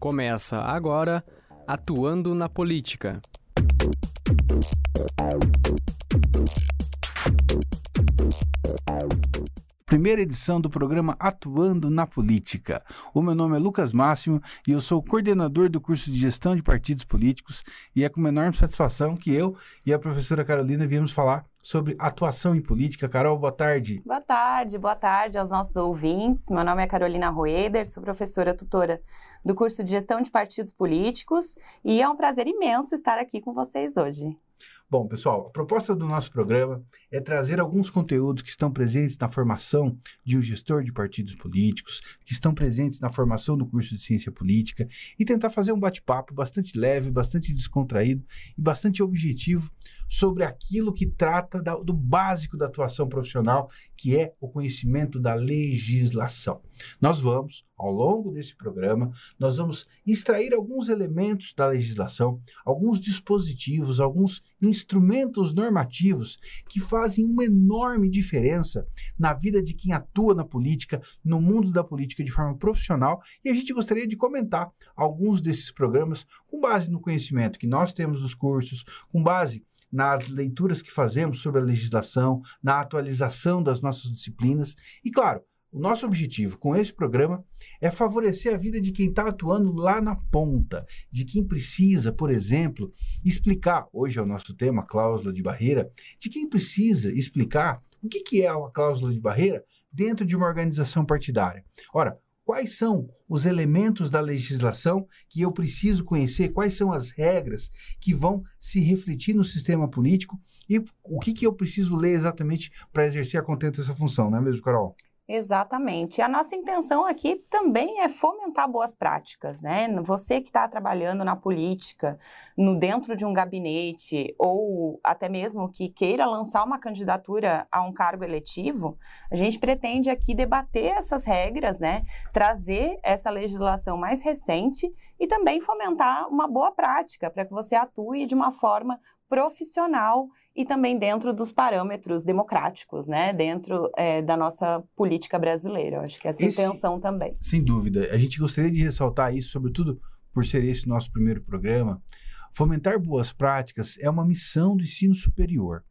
Começa agora Atuando na Política. Primeira edição do programa Atuando na Política. O meu nome é Lucas Máximo e eu sou coordenador do curso de Gestão de Partidos Políticos e é com enorme satisfação que eu e a professora Carolina viemos falar sobre atuação em política. Carol, boa tarde. Boa tarde, boa tarde aos nossos ouvintes. Meu nome é Carolina Roeder, sou professora tutora do curso de Gestão de Partidos Políticos e é um prazer imenso estar aqui com vocês hoje. Bom, pessoal, a proposta do nosso programa é trazer alguns conteúdos que estão presentes na formação de um gestor de partidos políticos, que estão presentes na formação do curso de ciência política e tentar fazer um bate-papo bastante leve, bastante descontraído e bastante objetivo sobre aquilo que trata da, do básico da atuação profissional, que é o conhecimento da legislação. Nós vamos, ao longo desse programa, nós vamos extrair alguns elementos da legislação, alguns dispositivos, alguns instrumentos normativos que fazem uma enorme diferença na vida de quem atua na política, no mundo da política de forma profissional, e a gente gostaria de comentar alguns desses programas com base no conhecimento que nós temos dos cursos, com base nas leituras que fazemos sobre a legislação, na atualização das nossas disciplinas. E, claro, o nosso objetivo com esse programa é favorecer a vida de quem está atuando lá na ponta, de quem precisa, por exemplo, explicar, hoje é o nosso tema, cláusula de barreira, de quem precisa explicar o que, que é a cláusula de barreira dentro de uma organização partidária. Ora, quais são os elementos da legislação que eu preciso conhecer, quais são as regras que vão se refletir no sistema político e o que, que eu preciso ler exatamente para exercer a contento dessa função, não é mesmo, Carol? Exatamente. A nossa intenção aqui também é fomentar boas práticas, né? Você que está trabalhando na política, no dentro de um gabinete, ou até mesmo que queira lançar uma candidatura a um cargo eletivo, a gente pretende aqui debater essas regras, né? Trazer essa legislação mais recente e também fomentar uma boa prática para que você atue de uma forma profissional e também dentro dos parâmetros democráticos, né? Dentro é, da nossa política brasileira. Eu acho que essa esse, intenção também. Sem dúvida. A gente gostaria de ressaltar isso, sobretudo por ser esse nosso primeiro programa. Fomentar boas práticas é uma missão do ensino superior.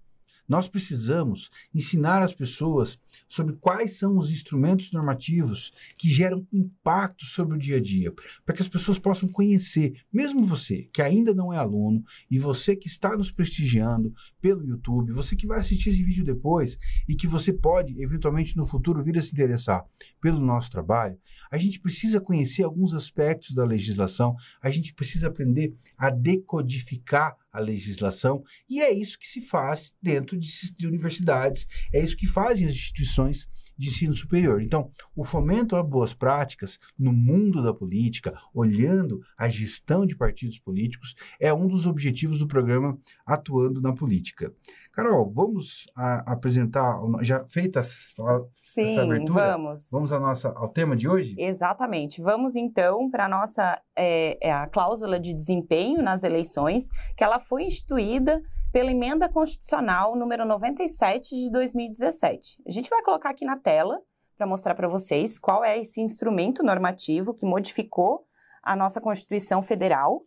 Nós precisamos ensinar as pessoas sobre quais são os instrumentos normativos que geram impacto sobre o dia a dia, para que as pessoas possam conhecer, mesmo você que ainda não é aluno e você que está nos prestigiando pelo YouTube, você que vai assistir esse vídeo depois e que você pode eventualmente no futuro vir a se interessar pelo nosso trabalho, a gente precisa conhecer alguns aspectos da legislação, a gente precisa aprender a decodificar a legislação, e é isso que se faz dentro de, de universidades, é isso que fazem as instituições de ensino superior. Então, o fomento a boas práticas no mundo da política, olhando a gestão de partidos políticos, é um dos objetivos do programa Atuando na Política. Carol, vamos a, apresentar, já feita essa, Sim, essa abertura? vamos. Vamos nossa, ao tema de hoje? Exatamente. Vamos então para a nossa é, é a cláusula de desempenho nas eleições, que ela foi instituída pela emenda constitucional número 97 de 2017. A gente vai colocar aqui na tela para mostrar para vocês qual é esse instrumento normativo que modificou a nossa Constituição Federal.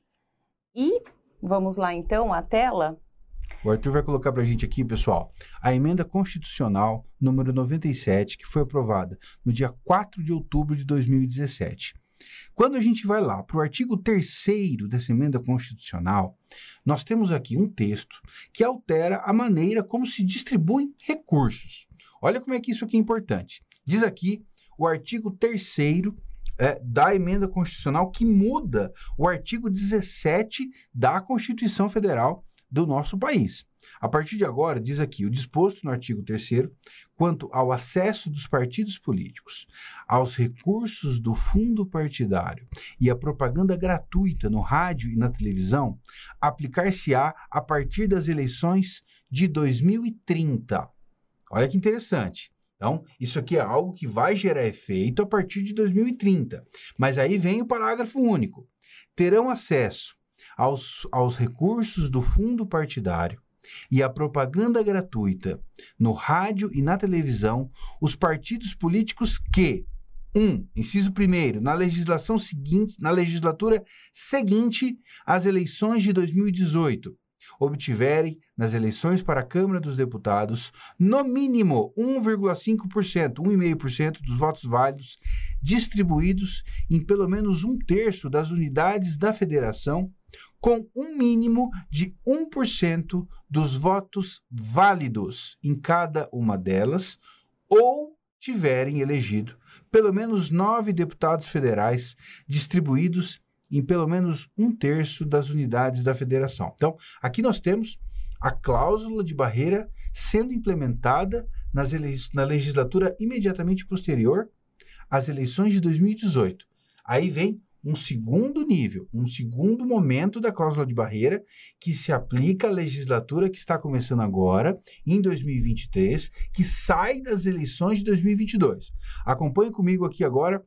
E vamos lá então à tela. O Arthur vai colocar para a gente aqui, pessoal, a emenda constitucional número 97, que foi aprovada no dia 4 de outubro de 2017. Quando a gente vai lá para o artigo 3 dessa emenda constitucional, nós temos aqui um texto que altera a maneira como se distribuem recursos. Olha como é que isso aqui é importante. Diz aqui o artigo 3 é, da emenda constitucional que muda o artigo 17 da Constituição Federal do nosso país. A partir de agora, diz aqui, o disposto no artigo 3 quanto ao acesso dos partidos políticos aos recursos do fundo partidário e à propaganda gratuita no rádio e na televisão, aplicar-se-á a partir das eleições de 2030. Olha que interessante. Então, isso aqui é algo que vai gerar efeito a partir de 2030. Mas aí vem o parágrafo único. Terão acesso aos, aos recursos do fundo partidário e a propaganda gratuita no rádio e na televisão os partidos políticos que, Um, inciso primeiro, na legislação seguinte, na legislatura seguinte às eleições de 2018, obtiverem nas eleições para a Câmara dos Deputados no mínimo 1,5%, 1,5% dos votos válidos distribuídos em pelo menos um terço das unidades da federação, com um mínimo de 1% dos votos válidos em cada uma delas, ou tiverem elegido pelo menos nove deputados federais distribuídos em pelo menos um terço das unidades da federação. Então, aqui nós temos a cláusula de barreira sendo implementada nas na legislatura imediatamente posterior às eleições de 2018. Aí vem um segundo nível, um segundo momento da cláusula de barreira que se aplica à legislatura que está começando agora, em 2023, que sai das eleições de 2022. Acompanhe comigo aqui agora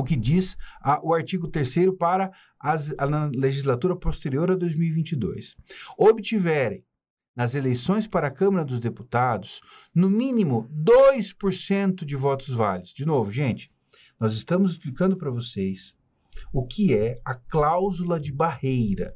o que diz a, o artigo 3 para as, a, legislatura posterior a 2022. Obtiverem nas eleições para a Câmara dos Deputados, no mínimo 2% de votos válidos. De novo, gente, nós estamos explicando para vocês o que é a cláusula de barreira.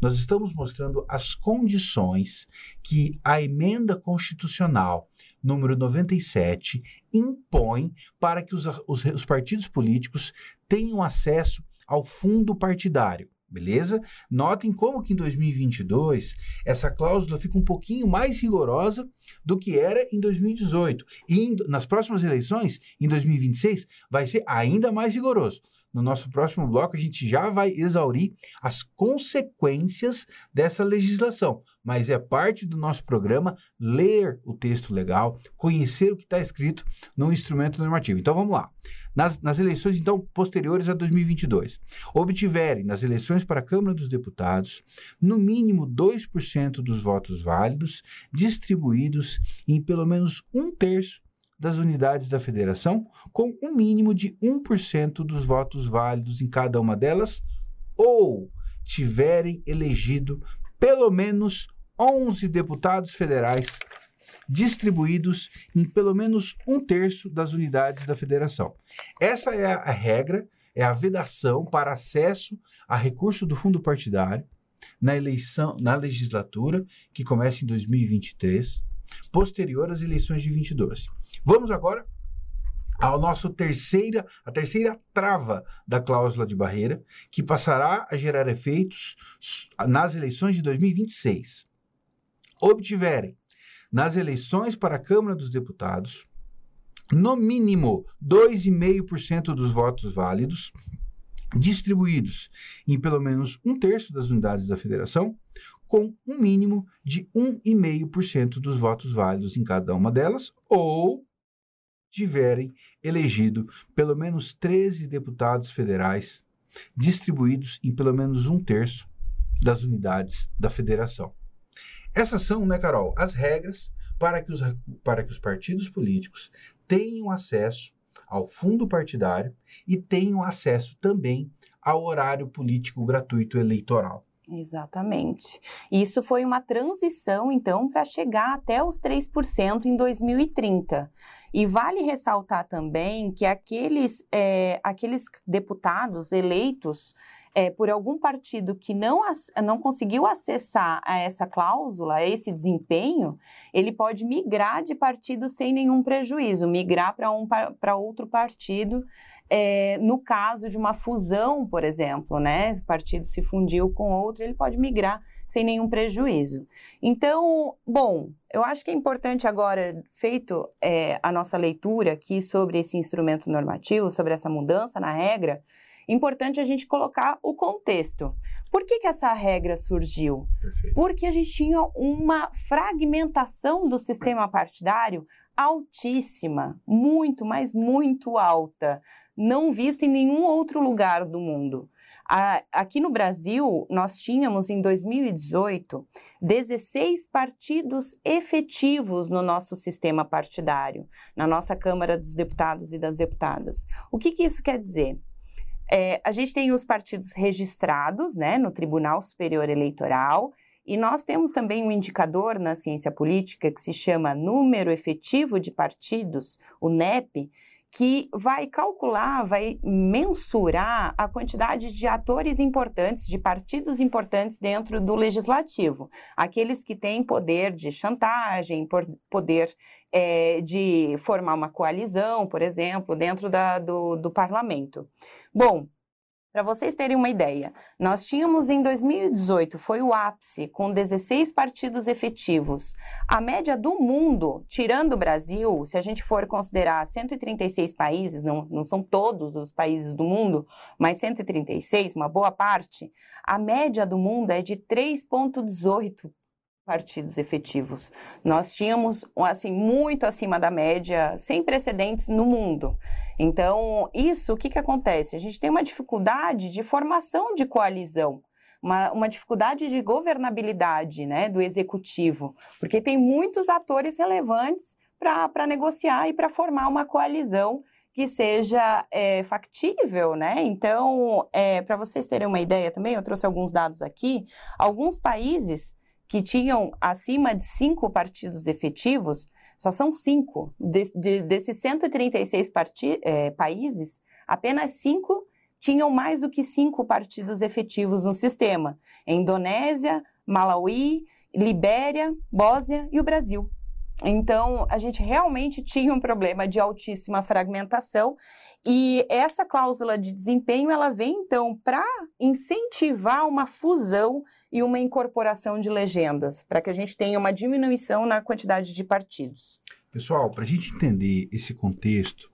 Nós estamos mostrando as condições que a emenda constitucional número 97 impõe para que os, os, os partidos políticos tenham acesso ao fundo partidário. Beleza? Notem como que em 2022 essa cláusula fica um pouquinho mais rigorosa do que era em 2018. E em, nas próximas eleições, em 2026, vai ser ainda mais rigoroso no nosso próximo bloco, a gente já vai exaurir as consequências dessa legislação. Mas é parte do nosso programa ler o texto legal, conhecer o que está escrito no instrumento normativo. Então vamos lá. Nas, nas, eleições, então, posteriores a 2022, obtiverem nas eleições para a Câmara dos Deputados no mínimo 2% dos votos válidos distribuídos em pelo menos um terço das unidades da federação, com um mínimo de 1% dos votos válidos em cada uma delas, ou tiverem elegido pelo menos 11 deputados federais distribuídos em pelo menos um terço das unidades da federação. Essa é a regra, é a vedação para acesso a recurso do fundo partidário na eleição, na legislatura que começa em 2023 posterior às eleições de 22. Vamos agora ao nosso terceira, a terceira trava da cláusula de barreira, que passará a gerar efeitos nas eleições de 2026. Obtiverem nas eleições para a Câmara dos Deputados no mínimo 2,5% dos votos válidos distribuídos em pelo menos um terço das unidades da federação, com um mínimo de 1,5% dos votos válidos em cada uma delas, ou tiverem elegido pelo menos 13 deputados federais distribuídos em pelo menos um terço das unidades da federação. Essas são, né, Carol, as regras para que os, para que os partidos políticos tenham acesso ao fundo partidário e tenham acesso também ao horário político gratuito eleitoral. Exatamente. Isso foi uma transição, então, para chegar até os 3% em 2030. E vale ressaltar também que aqueles, é, aqueles deputados eleitos é, por algum partido que não, não conseguiu acessar a essa cláusula, a esse desempenho, ele pode migrar de partido sem nenhum prejuízo, migrar para um, outro partido, é, no caso de uma fusão, por exemplo, né? O partido se fundiu com outro, ele pode migrar sem nenhum prejuízo. Então, bom, eu acho que é importante agora, feito é, a nossa leitura aqui sobre esse instrumento normativo, sobre essa mudança na regra, Importante a gente colocar o contexto. Por que, que essa regra surgiu? Perfeito. Porque a gente tinha uma fragmentação do sistema partidário altíssima, muito, mas muito alta, não vista em nenhum outro lugar do mundo. Aqui no Brasil, nós tínhamos em 2018 16 partidos efetivos no nosso sistema partidário, na nossa Câmara dos Deputados e das Deputadas. O que, que isso quer dizer? É, a gente tem os partidos registrados né, no Tribunal Superior Eleitoral, e nós temos também um indicador na ciência política que se chama Número Efetivo de Partidos, o NEP, que vai calcular, vai mensurar a quantidade de atores importantes, de partidos importantes dentro do legislativo. Aqueles que têm poder de chantagem, poder é, de formar uma coalizão, por exemplo, dentro da, do, do parlamento. Bom, para vocês terem uma ideia, nós tínhamos em 2018, foi o ápice, com 16 partidos efetivos. A média do mundo, tirando o Brasil, se a gente for considerar 136 países, não, não são todos os países do mundo, mas 136, uma boa parte, a média do mundo é de 3,18 partidos efetivos. Nós tínhamos, assim, muito acima da média, sem precedentes no mundo. Então, isso, o que, que acontece? A gente tem uma dificuldade de formação de coalizão. Uma, uma dificuldade de governabilidade né, do executivo, porque tem muitos atores relevantes para negociar e para formar uma coalizão que seja é, factível, né? Então, é, para vocês terem uma ideia também, eu trouxe alguns dados aqui. Alguns países que tinham acima de cinco partidos efetivos, só são cinco. De, de, desses 136 parti, é, países, apenas cinco tinham mais do que cinco partidos efetivos no sistema: Indonésia, Malawi, Libéria, Bósnia e o Brasil. Então, a gente realmente tinha um problema de altíssima fragmentação e essa cláusula de desempenho ela vem então para incentivar uma fusão e uma incorporação de legendas, para que a gente tenha uma diminuição na quantidade de partidos. Pessoal, para a gente entender esse contexto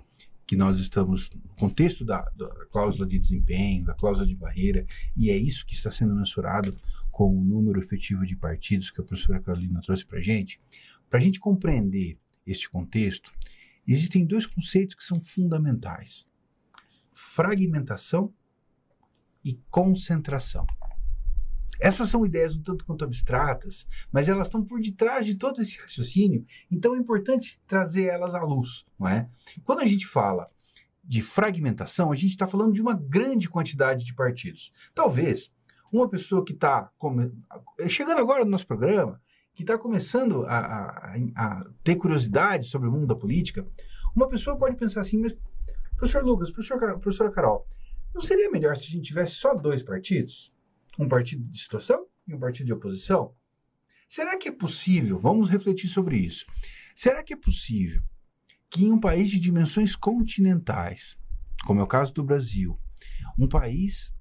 que nós estamos, no contexto da, da cláusula de desempenho, da cláusula de barreira, e é isso que está sendo mensurado com o número efetivo de partidos que a professora Carolina trouxe para a gente, para a gente compreender este contexto, existem dois conceitos que são fundamentais: fragmentação e concentração. Essas são ideias um tanto quanto abstratas, mas elas estão por detrás de todo esse raciocínio, então é importante trazer elas à luz, não é? Quando a gente fala de fragmentação, a gente está falando de uma grande quantidade de partidos. Talvez uma pessoa que está chegando agora no nosso programa, que está começando a, a, a, ter curiosidade sobre o mundo da política, uma pessoa pode pensar assim, mas professor Lucas, professor, professora Carol, não seria melhor se a gente tivesse só dois partidos? Um partido de situação e um partido de oposição? Será que é possível? Vamos refletir sobre isso. Será que é possível que em um país de dimensões continentais, como é o caso do Brasil, um país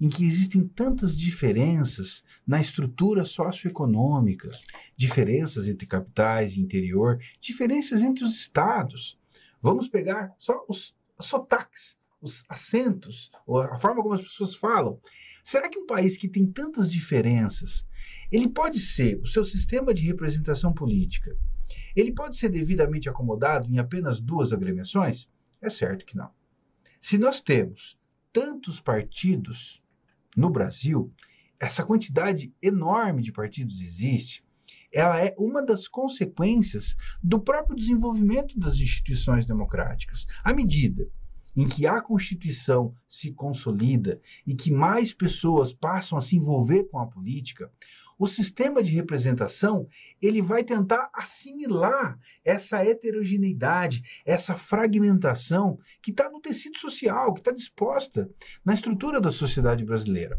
em que existem tantas diferenças na estrutura socioeconômica, diferenças entre capitais e interior, diferenças entre os estados. Vamos pegar só os sotaques, os acentos, a forma como as pessoas falam. Será que um país que tem tantas diferenças, ele pode ser, o seu sistema de representação política, ele pode ser devidamente acomodado em apenas duas agremiações? É certo que não. Se nós temos tantos partidos no Brasil, essa quantidade enorme de partidos existe, ela é uma das consequências do próprio desenvolvimento das instituições democráticas. À medida em que a Constituição se consolida e que mais pessoas passam a se envolver com a política, o sistema de representação ele vai tentar assimilar essa heterogeneidade, essa fragmentação que está no tecido social, que está disposta na estrutura da sociedade brasileira.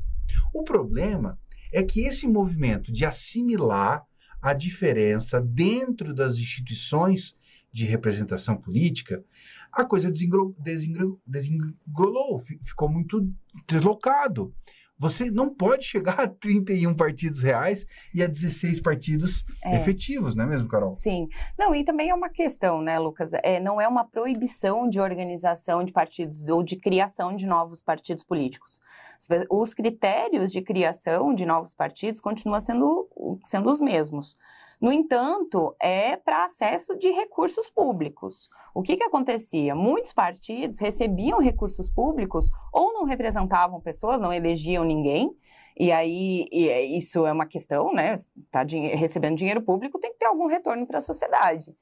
O problema é que esse movimento de assimilar a diferença dentro das instituições de representação política, a coisa desengolou, ficou muito deslocado. Você não pode chegar a 31 partidos reais e a 16 partidos é. efetivos, não é mesmo, Carol? Sim. Não, e também é uma questão, né, Lucas? É, não é uma proibição de organização de partidos ou de criação de novos partidos políticos. Os critérios de criação de novos partidos continuam sendo, sendo os mesmos. No entanto, é para acesso de recursos públicos. O que, que acontecia? Muitos partidos recebiam recursos públicos ou não representavam pessoas, não elegiam ninguém, e aí e é, isso é uma questão, né? Está recebendo dinheiro público, tem que ter algum retorno para a sociedade.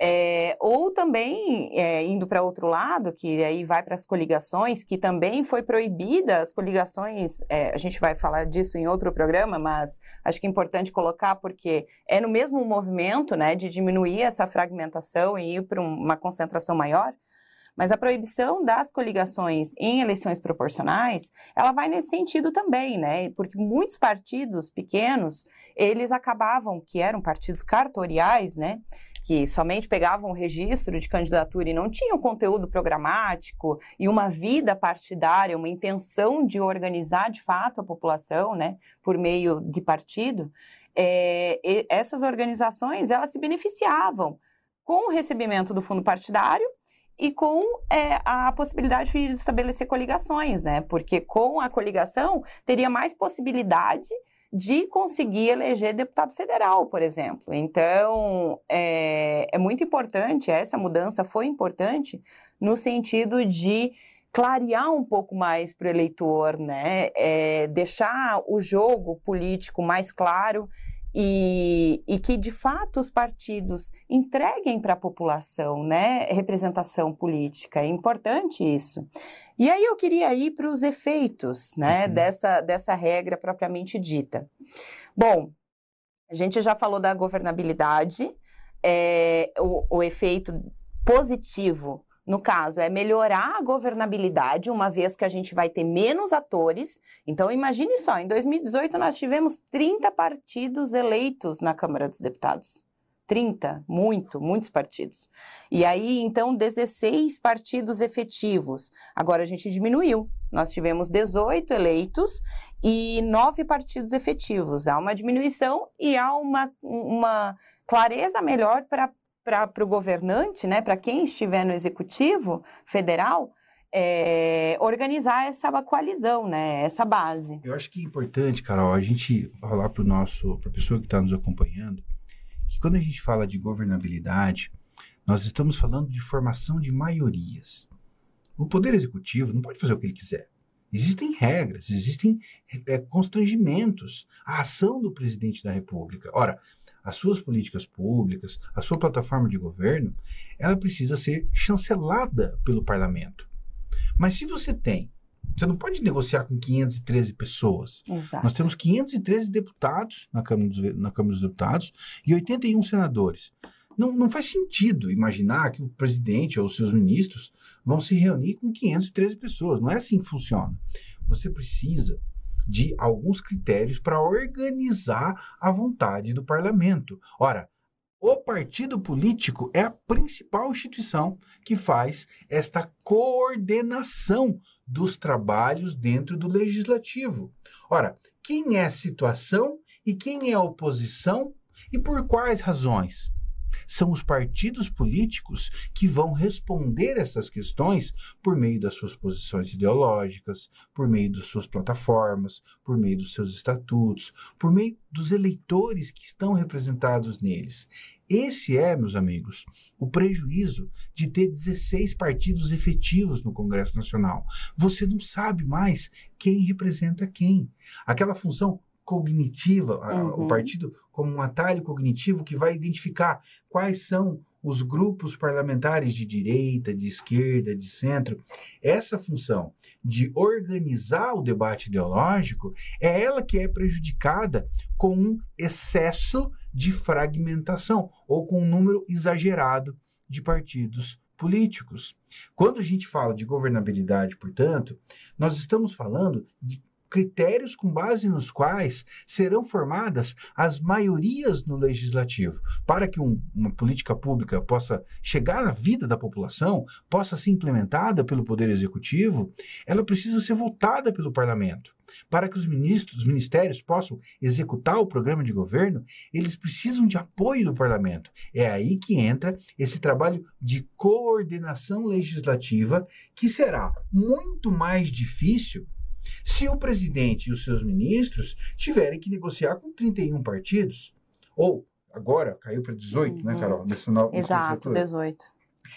É, ou também, é, indo para outro lado, que aí vai para as coligações, que também foi proibida, as coligações, é, a gente vai falar disso em outro programa, mas acho que é importante colocar porque é no mesmo movimento né, de diminuir essa fragmentação e ir para uma concentração maior. Mas a proibição das coligações em eleições proporcionais, ela vai nesse sentido também, né? Porque muitos partidos pequenos, eles acabavam, que eram partidos cartoriais, né? que somente pegavam o registro de candidatura e não tinham conteúdo programático e uma vida partidária, uma intenção de organizar de fato a população, né, por meio de partido, é, essas organizações elas se beneficiavam com o recebimento do fundo partidário e com é, a possibilidade de estabelecer coligações, né? Porque com a coligação teria mais possibilidade de conseguir eleger deputado federal, por exemplo. Então, é, é muito importante, essa mudança foi importante no sentido de clarear um pouco mais para o eleitor, né? É, deixar o jogo político mais claro e, e, que de fato os partidos entreguem para a população né, representação política. É importante isso. E aí eu queria ir para os efeitos né, uhum. dessa, dessa regra propriamente dita. Bom, a gente já falou da governabilidade, é, o, o efeito positivo no caso, é melhorar a governabilidade, uma vez que a gente vai ter menos atores. Então, imagine só, em 2018 nós tivemos 30 partidos eleitos na Câmara dos Deputados. 30, muito, muitos partidos. E aí, então, 16 partidos efetivos. Agora a gente diminuiu. Nós tivemos 18 eleitos e 9 partidos efetivos. Há uma diminuição e há uma, uma clareza melhor para para o governante, né, para quem estiver no executivo federal, é, organizar essa coalizão, né, essa base. Eu acho que é importante, Carol, a gente falar para nosso, para a pessoa que está nos acompanhando, que quando a gente fala de governabilidade, nós estamos falando de formação de maiorias. O poder executivo não pode fazer o que ele quiser. Existem regras, existem é, constrangimentos à ação do presidente da República. Ora, as suas políticas públicas, a sua plataforma de governo, ela precisa ser chancelada pelo parlamento. Mas se você tem, você não pode negociar com 513 pessoas. Exato. Nós temos 513 deputados na Câmara, dos, na Câmara dos Deputados e 81 senadores. Não, não faz sentido imaginar que o presidente ou os seus ministros vão se reunir com 513 pessoas. Não é assim que funciona. Você precisa de alguns critérios para organizar a vontade do parlamento. Ora, o partido político é a principal instituição que faz esta coordenação dos trabalhos dentro do legislativo. Ora, quem é situação e quem é oposição e por quais razões? São os partidos políticos que vão responder essas questões por meio das suas posições ideológicas, por meio das suas plataformas, por meio dos seus estatutos, por meio dos eleitores que estão representados neles. Esse é, meus amigos, o prejuízo de ter 16 partidos efetivos no Congresso Nacional. Você não sabe mais quem representa quem. Aquela função cognitiva, uhum. o partido como um atalho cognitivo que vai identificar quais são os grupos parlamentares de direita, de esquerda, de centro. Essa função de organizar o debate ideológico é ela que é prejudicada com um excesso de fragmentação ou com um número exagerado de partidos políticos. Quando a gente fala de governabilidade, portanto, nós estamos falando de critérios com base nos quais serão formadas as maiorias no legislativo, para que um, uma política pública possa chegar à vida da população, possa ser implementada pelo Poder Executivo, ela precisa ser votada pelo Parlamento. Para que os ministros, os ministérios possam executar o programa de governo, eles precisam de apoio do parlamento. É aí que entra esse trabalho de coordenação legislativa, que será muito mais difícil se o presidente e os seus ministros tiverem que negociar com 31 partidos, ou agora caiu para 18, né, uhum. né, Carol? Nesse novo, Exato, 18.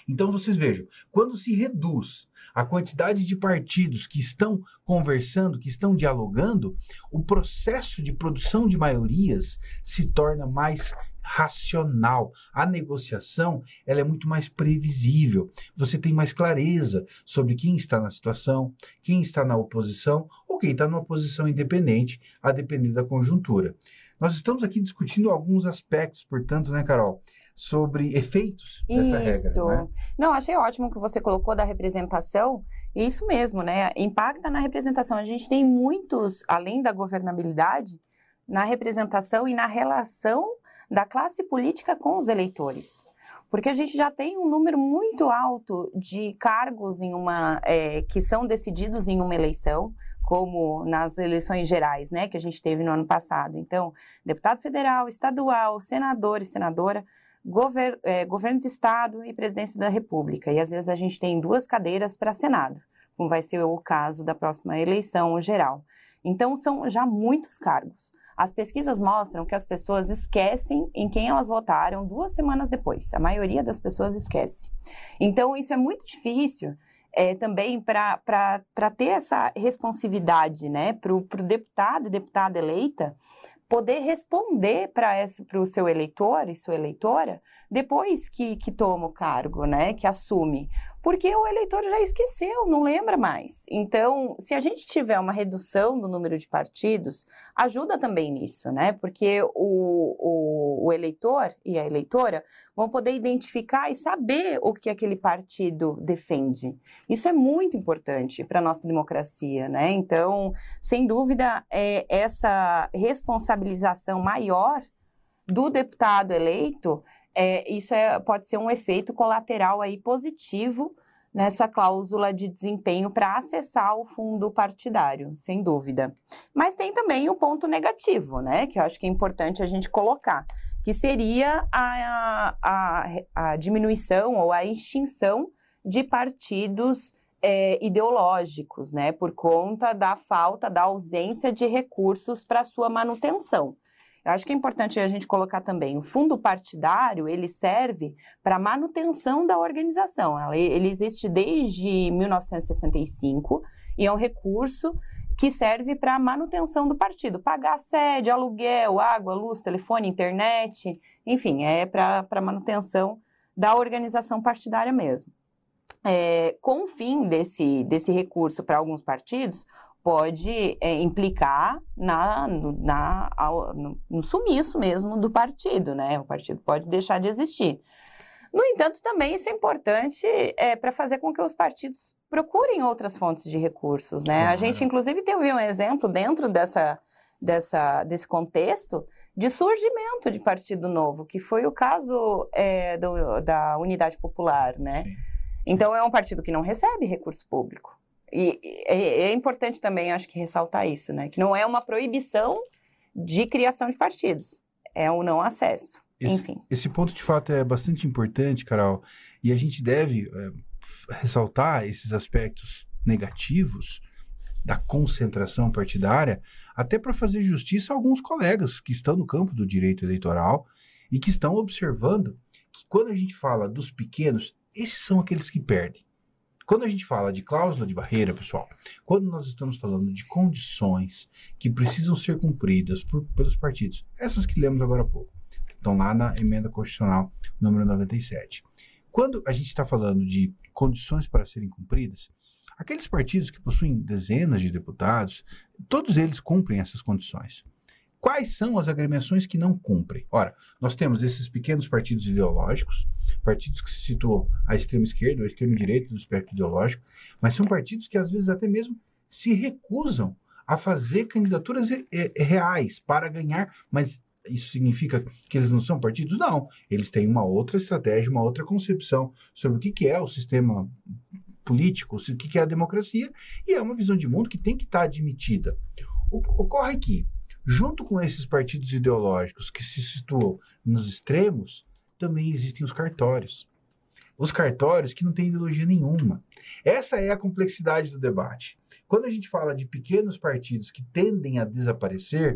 Então vocês vejam, quando se reduz a quantidade de partidos que estão conversando, que estão dialogando, o processo de produção de maiorias se torna mais racional. A negociação ela é muito mais previsível. Você tem mais clareza sobre quem está na situação, quem está na oposição ou quem está numa posição independente, a depender da conjuntura. Nós estamos aqui discutindo alguns aspectos, portanto, né, Carol? sobre efeitos dessa Isso. regra. Né? Não, achei ótimo que você colocou da representação. E isso mesmo, né? Impacta na representação. A gente tem muitos, além da governabilidade, na representação e na relação da classe política com os eleitores. Porque a gente já tem um número muito alto de cargos em uma, é, que são decididos em uma eleição, como nas eleições gerais, né, que a gente teve no ano passado. Então, deputado federal, estadual, senador e senadora, gover, é, governo de estado e presidência da república. E às vezes a gente tem duas cadeiras para senado, como vai ser o caso da próxima eleição geral. Então, são já muitos cargos. As pesquisas mostram que as pessoas esquecem em quem elas votaram duas semanas depois. A maioria das pessoas esquece. Então, isso é muito difícil é, também para ter essa responsividade né, para o deputado e deputada eleita poder responder para o seu eleitor e sua eleitora depois que, que toma o cargo, né, que assume. Porque o eleitor já esqueceu, não lembra mais. Então, se a gente tiver uma redução do número de partidos, ajuda também nisso, né? Porque o, o, o eleitor e a eleitora vão poder identificar e saber o que aquele partido defende. Isso é muito importante para a nossa democracia, né? Então, sem dúvida, é essa responsabilização maior do deputado eleito é, isso é, pode ser um efeito colateral aí positivo nessa cláusula de desempenho para acessar o fundo partidário, sem dúvida. Mas tem também o ponto negativo, né, que eu acho que é importante a gente colocar, que seria a, a, a diminuição ou a extinção de partidos é, ideológicos, né, por conta da falta, da ausência de recursos para sua manutenção. Eu acho que é importante a gente colocar também, o fundo partidário, ele serve para manutenção da organização. Ele existe desde 1965 e é um recurso que serve para a manutenção do partido, pagar sede, aluguel, água, luz, telefone, internet, enfim, é para manutenção da organização partidária mesmo. É, com o fim desse, desse recurso para alguns partidos, pode é, implicar na, na, no, no sumiço mesmo do partido, né? O partido pode deixar de existir. No entanto, também isso é importante é, para fazer com que os partidos procurem outras fontes de recursos, né? A gente, inclusive, teve um exemplo dentro dessa, dessa, desse contexto de surgimento de partido novo, que foi o caso é, do, da Unidade Popular, né? Sim. Então, é um partido que não recebe recurso público. E é, importante também, acho que, ressaltar isso, né? Que não é uma proibição de criação de partidos, é o não acesso. Esse, Enfim. Esse ponto, de fato, é bastante importante, Carol, e a gente deve é, ressaltar esses aspectos negativos da concentração partidária, até para fazer justiça a alguns colegas que estão no campo do direito eleitoral e que estão observando que quando a gente fala dos pequenos, esses são aqueles que perdem. Quando a gente fala de cláusula de barreira, pessoal, quando nós estamos falando de condições que precisam ser cumpridas por, pelos partidos, essas que lemos agora há pouco, estão lá na emenda constitucional número 97. Quando a gente está falando de condições para serem cumpridas, aqueles partidos que possuem dezenas de deputados, todos eles cumprem essas condições. Quais são as agremiações que não cumprem? Ora, nós temos esses pequenos partidos ideológicos, partidos que se situam à extrema esquerda ou à extrema direita do espectro ideológico, mas são partidos que às vezes até mesmo se recusam a fazer candidaturas reais para ganhar, mas isso significa que eles não são partidos? Não. Eles têm uma outra estratégia, uma outra concepção sobre o que é o sistema político, o que é a democracia, e é uma visão de mundo que tem que estar admitida. Ocorre que Junto com esses partidos ideológicos que se situam nos extremos, também existem os cartórios. Os cartórios que não têm ideologia nenhuma. Essa é a complexidade do debate. Quando a gente fala de pequenos partidos que tendem a desaparecer,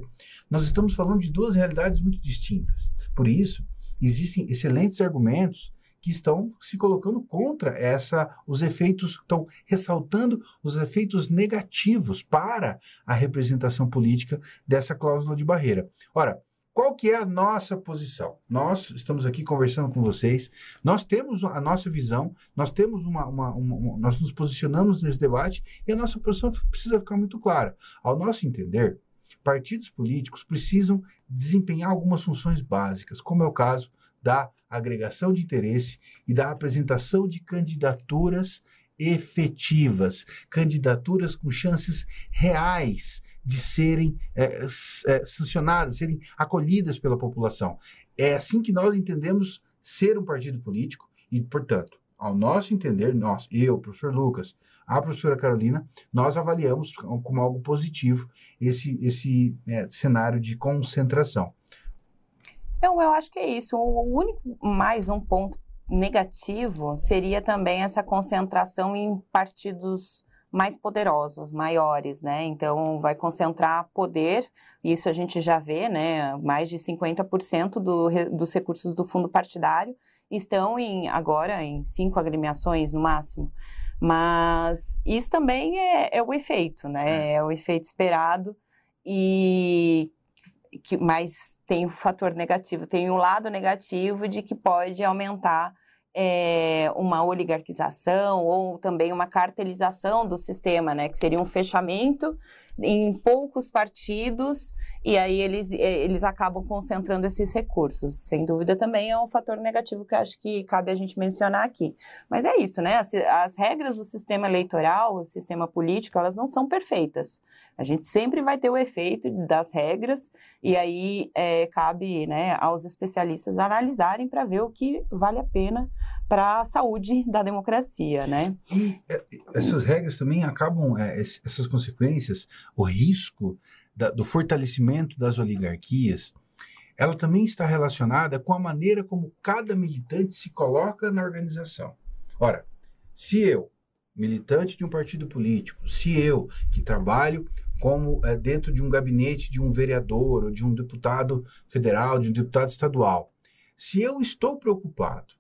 nós estamos falando de duas realidades muito distintas. Por isso, existem excelentes argumentos que estão se colocando contra essa os efeitos estão ressaltando os efeitos negativos para a representação política dessa cláusula de barreira. Ora, qual que é a nossa posição? Nós estamos aqui conversando com vocês, nós temos a nossa visão, nós temos uma, uma, uma, nós nos posicionamos nesse debate e a nossa posição precisa ficar muito clara. Ao nosso entender, partidos políticos precisam desempenhar algumas funções básicas, como é o caso da agregação de interesse e da apresentação de candidaturas efetivas, candidaturas com chances reais de serem é, é, sancionadas, serem acolhidas pela população. É assim que nós entendemos ser um partido político e, portanto, ao nosso entender, nós, eu, professor Lucas, a professora Carolina, nós avaliamos como algo positivo esse, esse é, cenário de concentração. Eu, eu acho que é isso. O único, mais um ponto negativo seria também essa concentração em partidos mais poderosos, maiores, né? Então, vai concentrar poder, isso a gente já vê, né? Mais de 50% do, dos recursos do fundo partidário estão em, agora em cinco agremiações no máximo. Mas isso também é, é o efeito, né? É. é o efeito esperado e que mas tem o um fator negativo, tem um lado negativo de que pode aumentar é, uma oligarquização ou também uma cartelização do sistema, né, que seria um fechamento em poucos partidos e aí eles, eles acabam concentrando esses recursos. Sem dúvida também é um fator negativo que acho que cabe a gente mencionar aqui. Mas é isso, né? As, as regras do sistema eleitoral, o sistema político, elas não são perfeitas. A gente sempre vai ter o efeito das regras e aí é, cabe né, aos especialistas analisarem para ver o que vale a pena para a saúde da democracia, né? E é, essas regras também acabam, essas consequências, o risco da, do fortalecimento das oligarquias, ela também está relacionada com a maneira como cada militante se coloca na organização. Ora, se eu, militante de um partido político, se eu, que trabalho como é, dentro de um gabinete de um vereador ou de um deputado federal, de um deputado estadual, se eu estou preocupado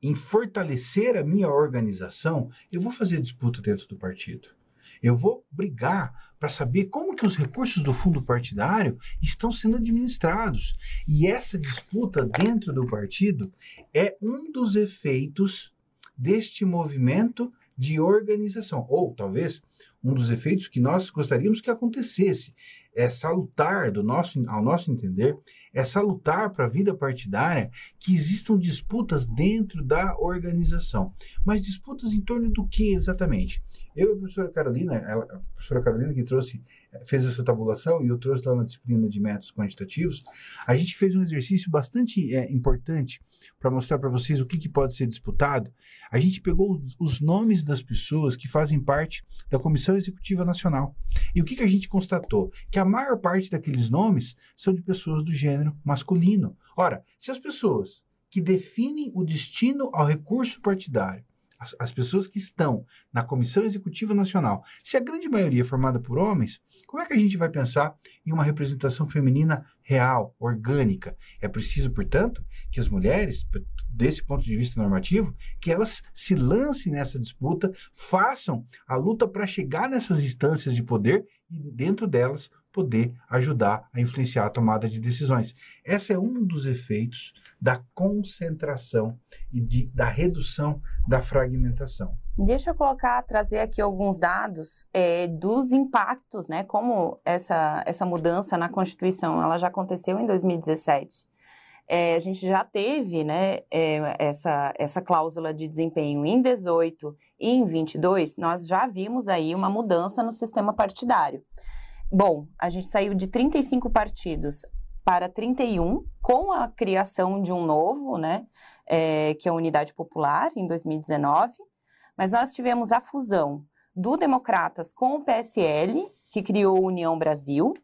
em fortalecer a minha organização, eu vou fazer disputa dentro do partido. Eu vou brigar para saber como que os recursos do fundo partidário estão sendo administrados. E essa disputa dentro do partido é um dos efeitos deste movimento de organização, ou talvez um dos efeitos que nós gostaríamos que acontecesse. É salutar, do nosso, ao nosso entender, é salutar para a vida partidária que existam disputas dentro da organização. Mas disputas em torno do que exatamente? Eu e a professora Carolina, ela, a professora Carolina que trouxe, fez essa tabulação e eu trouxe lá na disciplina de métodos quantitativos, a gente fez um exercício bastante é, importante para mostrar para vocês o que, que, pode ser disputado. A gente pegou os, os, nomes das pessoas que fazem parte da Comissão Executiva Nacional. E o que, que a gente constatou? Que a maior parte daqueles nomes são de pessoas do gênero masculino. Ora, se as pessoas que definem o destino ao recurso partidário as, as, pessoas que estão na Comissão Executiva Nacional, se a grande maioria é formada por homens, como é que a gente vai pensar em uma representação feminina real, orgânica? É preciso, portanto, que as mulheres, desse ponto de vista normativo, que elas se lancem nessa disputa, façam a luta para chegar nessas instâncias de poder e dentro delas poder ajudar a influenciar a tomada de decisões. Esse é um dos efeitos da concentração e de, da redução da fragmentação. Deixa eu colocar, trazer aqui alguns dados é, dos impactos, né? Como essa, essa mudança na Constituição, ela já aconteceu em 2017. É, a gente já teve né, é, essa, essa cláusula de desempenho em 18 e em 22, nós já vimos aí uma mudança no sistema partidário. Bom, a gente saiu de 35 partidos para 31, com a criação de um novo, né, é, que é a Unidade Popular, em 2019. Mas nós tivemos a fusão do Democratas com o PSL, que criou União Brasil.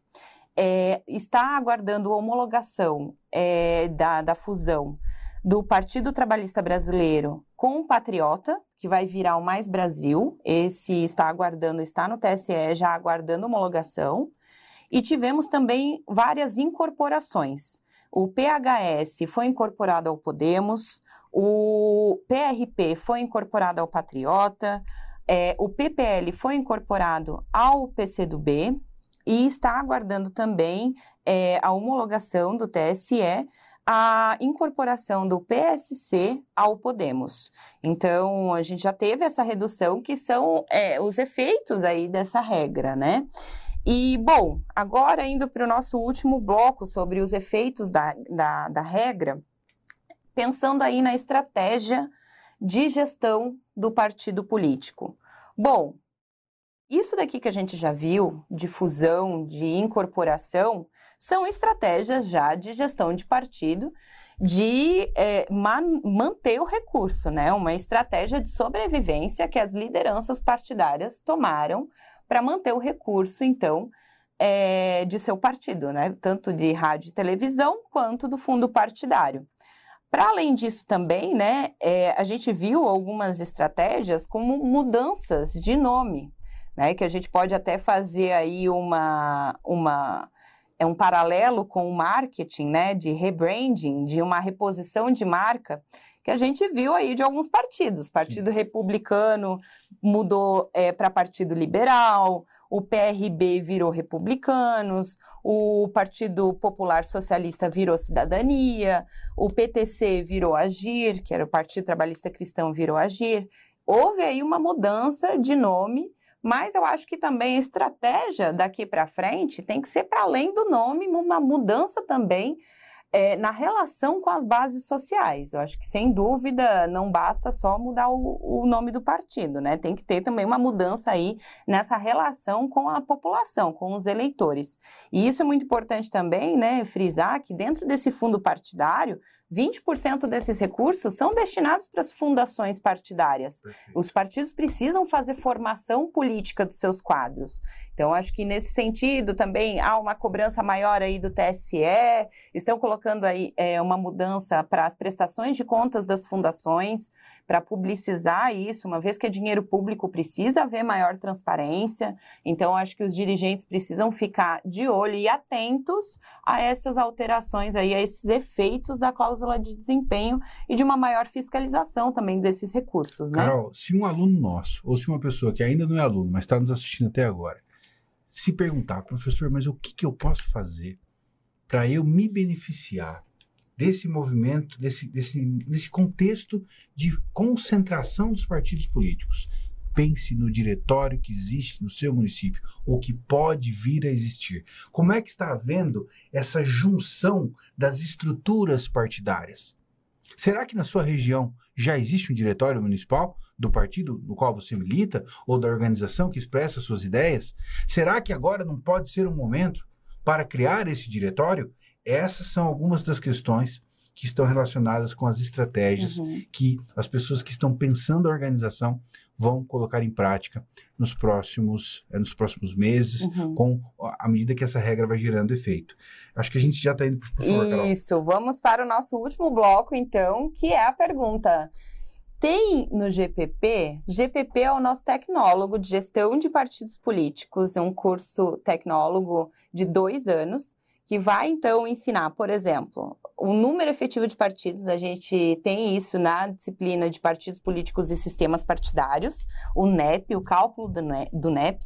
É, está aguardando a homologação é, da, da fusão do Partido Trabalhista Brasileiro com o Patriota, que vai virar o Mais Brasil. Esse está aguardando, está no TSE, já aguardando homologação. E tivemos também várias incorporações. O PHS foi incorporado ao Podemos, o PRP foi incorporado ao Patriota, é, o PPL foi incorporado ao PCdoB e está aguardando também é, a homologação do TSE a incorporação do PSC ao Podemos. Então, a gente já teve essa redução, que são é, os efeitos aí dessa regra, né? E, bom, agora indo para o nosso último bloco sobre os efeitos da, da, da regra, pensando aí na estratégia de gestão do partido político. Bom, isso daqui que a gente já viu, de fusão, de incorporação, são estratégias já de gestão de partido, de é, man manter o recurso, né? Uma estratégia de sobrevivência que as lideranças partidárias tomaram para manter o recurso, então, é, de seu partido, né? Tanto de rádio e televisão quanto do fundo partidário. Para além disso também, né, é, a gente viu algumas estratégias como mudanças de nome, né, que a gente pode até fazer aí uma, uma é um paralelo com o marketing, né, de rebranding, de uma reposição de marca, que a gente viu aí de alguns partidos. Partido Sim. Republicano mudou é, para Partido Liberal, o PRB virou Republicanos, o Partido Popular Socialista virou Cidadania, o PTC virou Agir, que era o Partido Trabalhista Cristão, virou Agir. Houve aí uma mudança de nome mas eu acho que também a estratégia daqui para frente tem que ser para além do nome, uma mudança também é, na relação com as bases sociais. Eu acho que, sem dúvida, não basta só mudar o, o, nome do partido, né? Tem que ter também uma mudança aí nessa relação com a população, com os eleitores. E isso é muito importante também, né, frisar que dentro desse fundo partidário, 20% desses recursos são destinados para as fundações partidárias. Perfeito. Os partidos precisam fazer formação política dos seus quadros. Então, acho que nesse sentido também há uma cobrança maior aí do TSE, estão colocando aí é, uma mudança para as prestações de contas das fundações, para publicizar isso, uma vez que é dinheiro público, precisa haver maior transparência. Então, acho que os dirigentes precisam ficar de olho e atentos a essas alterações aí, a esses efeitos da cláusula de desempenho e de uma maior fiscalização também desses recursos, né? Carol, se um aluno nosso, ou se uma pessoa que ainda não é aluno, mas está nos assistindo até agora, se perguntar, professor, mas o que, que eu posso fazer para eu me beneficiar desse movimento, desse, desse, desse contexto de concentração dos partidos políticos? Pense no diretório que existe no seu município ou que pode vir a existir. Como é que está havendo essa junção das estruturas partidárias? Será que na sua região já existe um diretório municipal do partido no qual você milita ou da organização que expressa suas ideias? Será que agora não pode ser um momento para criar esse diretório? Essas são algumas das questões que estão relacionadas com as estratégias uhum. que as pessoas que estão pensando a organização vão colocar em prática nos próximos, é, nos próximos meses, uhum. com à medida que essa regra vai gerando efeito. Acho que a gente já está indo por favor, Isso, vamos para o nosso último bloco, então, que é a pergunta. Tem no GPP, GPP é o nosso tecnólogo de gestão de partidos políticos, é um curso tecnólogo de dois anos, que vai então ensinar, por exemplo, o número efetivo de partidos, a gente tem isso na disciplina de partidos políticos e sistemas partidários, o NEP, o cálculo do NEP.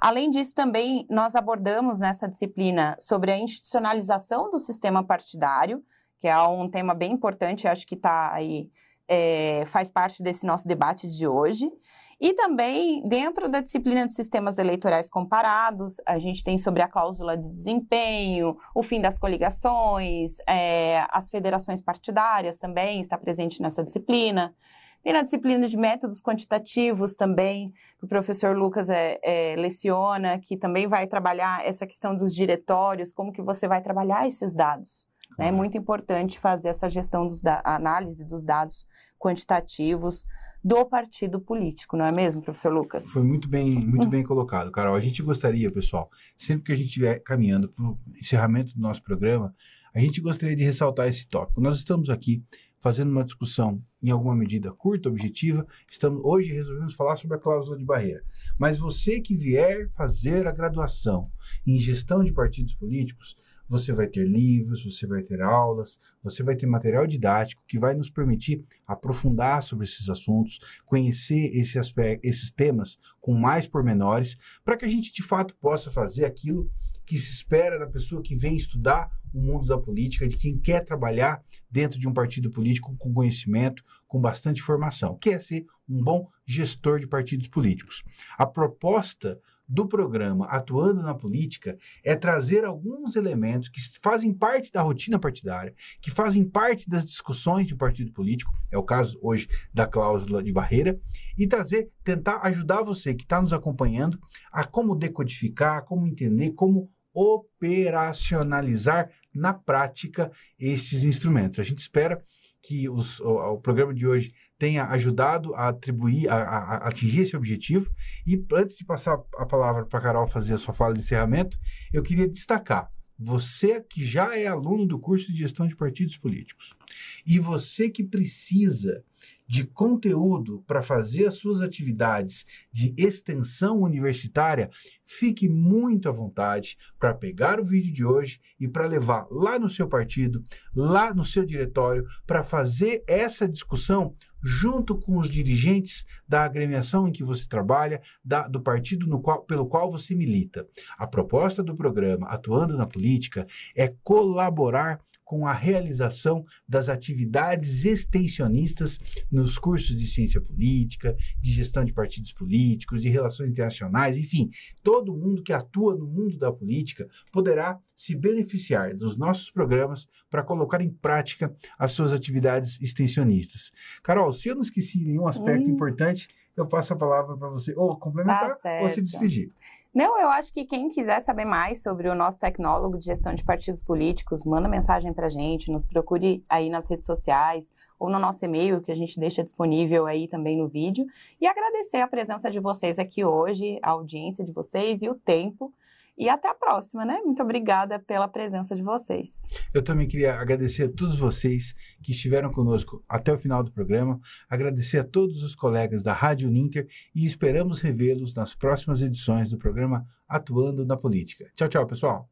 Além disso, também nós abordamos nessa disciplina sobre a institucionalização do sistema partidário, que é um tema bem importante, acho que está aí, é, faz parte desse nosso debate de hoje. E também, dentro da disciplina de sistemas eleitorais comparados, a gente tem sobre a cláusula de desempenho, o fim das coligações, é, as federações partidárias também está presente nessa disciplina. Tem na disciplina de métodos quantitativos também, que o professor Lucas é, é, leciona, que também vai trabalhar essa questão dos diretórios, como que você vai trabalhar esses dados. Né? É muito importante fazer essa gestão dos da análise dos dados quantitativos do partido político, não é mesmo, professor Lucas? Foi muito bem, muito bem colocado, Carol. A gente gostaria, pessoal, sempre que a gente estiver caminhando para o encerramento do nosso programa, a gente gostaria de ressaltar esse tópico. Nós estamos aqui fazendo uma discussão em alguma medida curta, objetiva. Estamos hoje resolvemos falar sobre a cláusula de barreira. Mas você que vier fazer a graduação em gestão de partidos políticos, você vai ter livros, você vai ter aulas, você vai ter material didático que vai nos permitir aprofundar sobre esses assuntos, conhecer esse aspecto, esses temas com mais pormenores, para que a gente de fato possa fazer aquilo que se espera da pessoa que vem estudar o mundo da política, de quem quer trabalhar dentro de um partido político com conhecimento, com bastante formação, que é ser um bom gestor de partidos políticos. A proposta do programa Atuando na Política é trazer alguns elementos que fazem parte da rotina partidária, que fazem parte das discussões de um partido político, é o caso hoje da cláusula de barreira, e trazer, tentar ajudar você que está nos acompanhando a como decodificar, como entender, como operacionalizar na prática esses instrumentos. A gente espera que os, o, o, programa de hoje tenha ajudado a atribuir, a, a, a, atingir esse objetivo. E antes de passar a palavra para a Carol fazer a sua fala de encerramento, eu queria destacar você que já é aluno do curso de gestão de partidos políticos e você que precisa de conteúdo para fazer as suas atividades de extensão universitária, fique muito à vontade para pegar o vídeo de hoje e para levar lá no seu partido, lá no seu diretório, para fazer essa discussão junto com os dirigentes da agremiação em que você trabalha, da, do partido qual, pelo qual você milita. A proposta do programa Atuando na Política é colaborar com a realização das atividades extensionistas nos cursos de ciência política, de gestão de partidos políticos, de relações internacionais, enfim, todo mundo que atua no mundo da política poderá se beneficiar dos nossos programas para colocar em prática as suas atividades extensionistas. Carol, se eu não esqueci nenhum aspecto hum. importante, eu passo a palavra para você ou complementar tá ou se despedir. Não, eu acho que quem quiser saber mais sobre o nosso tecnólogo de gestão de partidos políticos, manda mensagem para a gente, nos procure aí nas redes sociais ou no nosso e-mail, que a gente deixa disponível aí também no vídeo. E agradecer a presença de vocês aqui hoje, a audiência de vocês e o tempo e até a próxima, né? Muito obrigada pela presença de vocês. Eu também queria agradecer a todos vocês que estiveram conosco até o final do programa, agradecer a todos os colegas da Rádio Ninter e esperamos revê-los nas próximas edições do programa Atuando na Política. Tchau, tchau, pessoal.